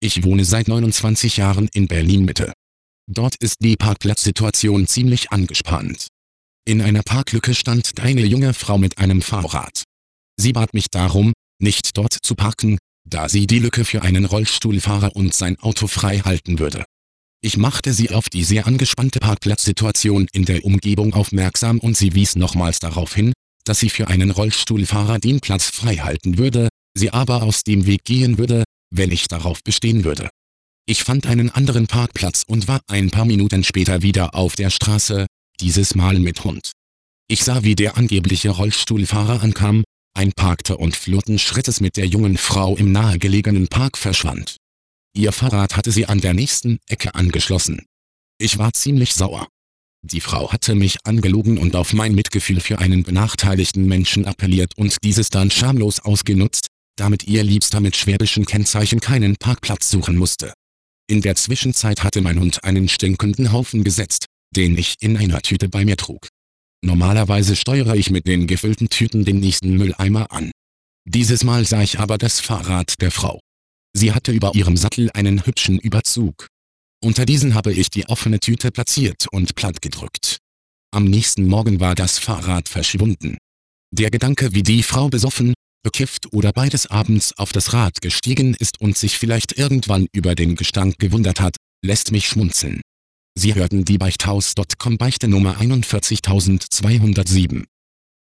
Ich wohne seit 29 Jahren in Berlin-Mitte. Dort ist die Parkplatzsituation ziemlich angespannt. In einer Parklücke stand eine junge Frau mit einem Fahrrad. Sie bat mich darum, nicht dort zu parken, da sie die Lücke für einen Rollstuhlfahrer und sein Auto frei halten würde. Ich machte sie auf die sehr angespannte Parkplatzsituation in der Umgebung aufmerksam und sie wies nochmals darauf hin, dass sie für einen Rollstuhlfahrer den Platz frei halten würde, sie aber aus dem Weg gehen würde, wenn ich darauf bestehen würde. Ich fand einen anderen Parkplatz und war ein paar Minuten später wieder auf der Straße, dieses Mal mit Hund. Ich sah wie der angebliche Rollstuhlfahrer ankam, einparkte und flotten Schrittes mit der jungen Frau im nahegelegenen Park verschwand. Ihr Fahrrad hatte sie an der nächsten Ecke angeschlossen. Ich war ziemlich sauer. Die Frau hatte mich angelogen und auf mein Mitgefühl für einen benachteiligten Menschen appelliert und dieses dann schamlos ausgenutzt, damit ihr Liebster mit schwäbischen Kennzeichen keinen Parkplatz suchen musste. In der Zwischenzeit hatte mein Hund einen stinkenden Haufen gesetzt, den ich in einer Tüte bei mir trug. Normalerweise steuere ich mit den gefüllten Tüten den nächsten Mülleimer an. Dieses Mal sah ich aber das Fahrrad der Frau. Sie hatte über ihrem Sattel einen hübschen Überzug. Unter diesen habe ich die offene Tüte platziert und platt gedrückt. Am nächsten Morgen war das Fahrrad verschwunden. Der Gedanke, wie die Frau besoffen, bekifft oder beides abends auf das Rad gestiegen ist und sich vielleicht irgendwann über den Gestank gewundert hat, lässt mich schmunzeln. Sie hörten die Beichthaus.com Beichte Nummer 41207.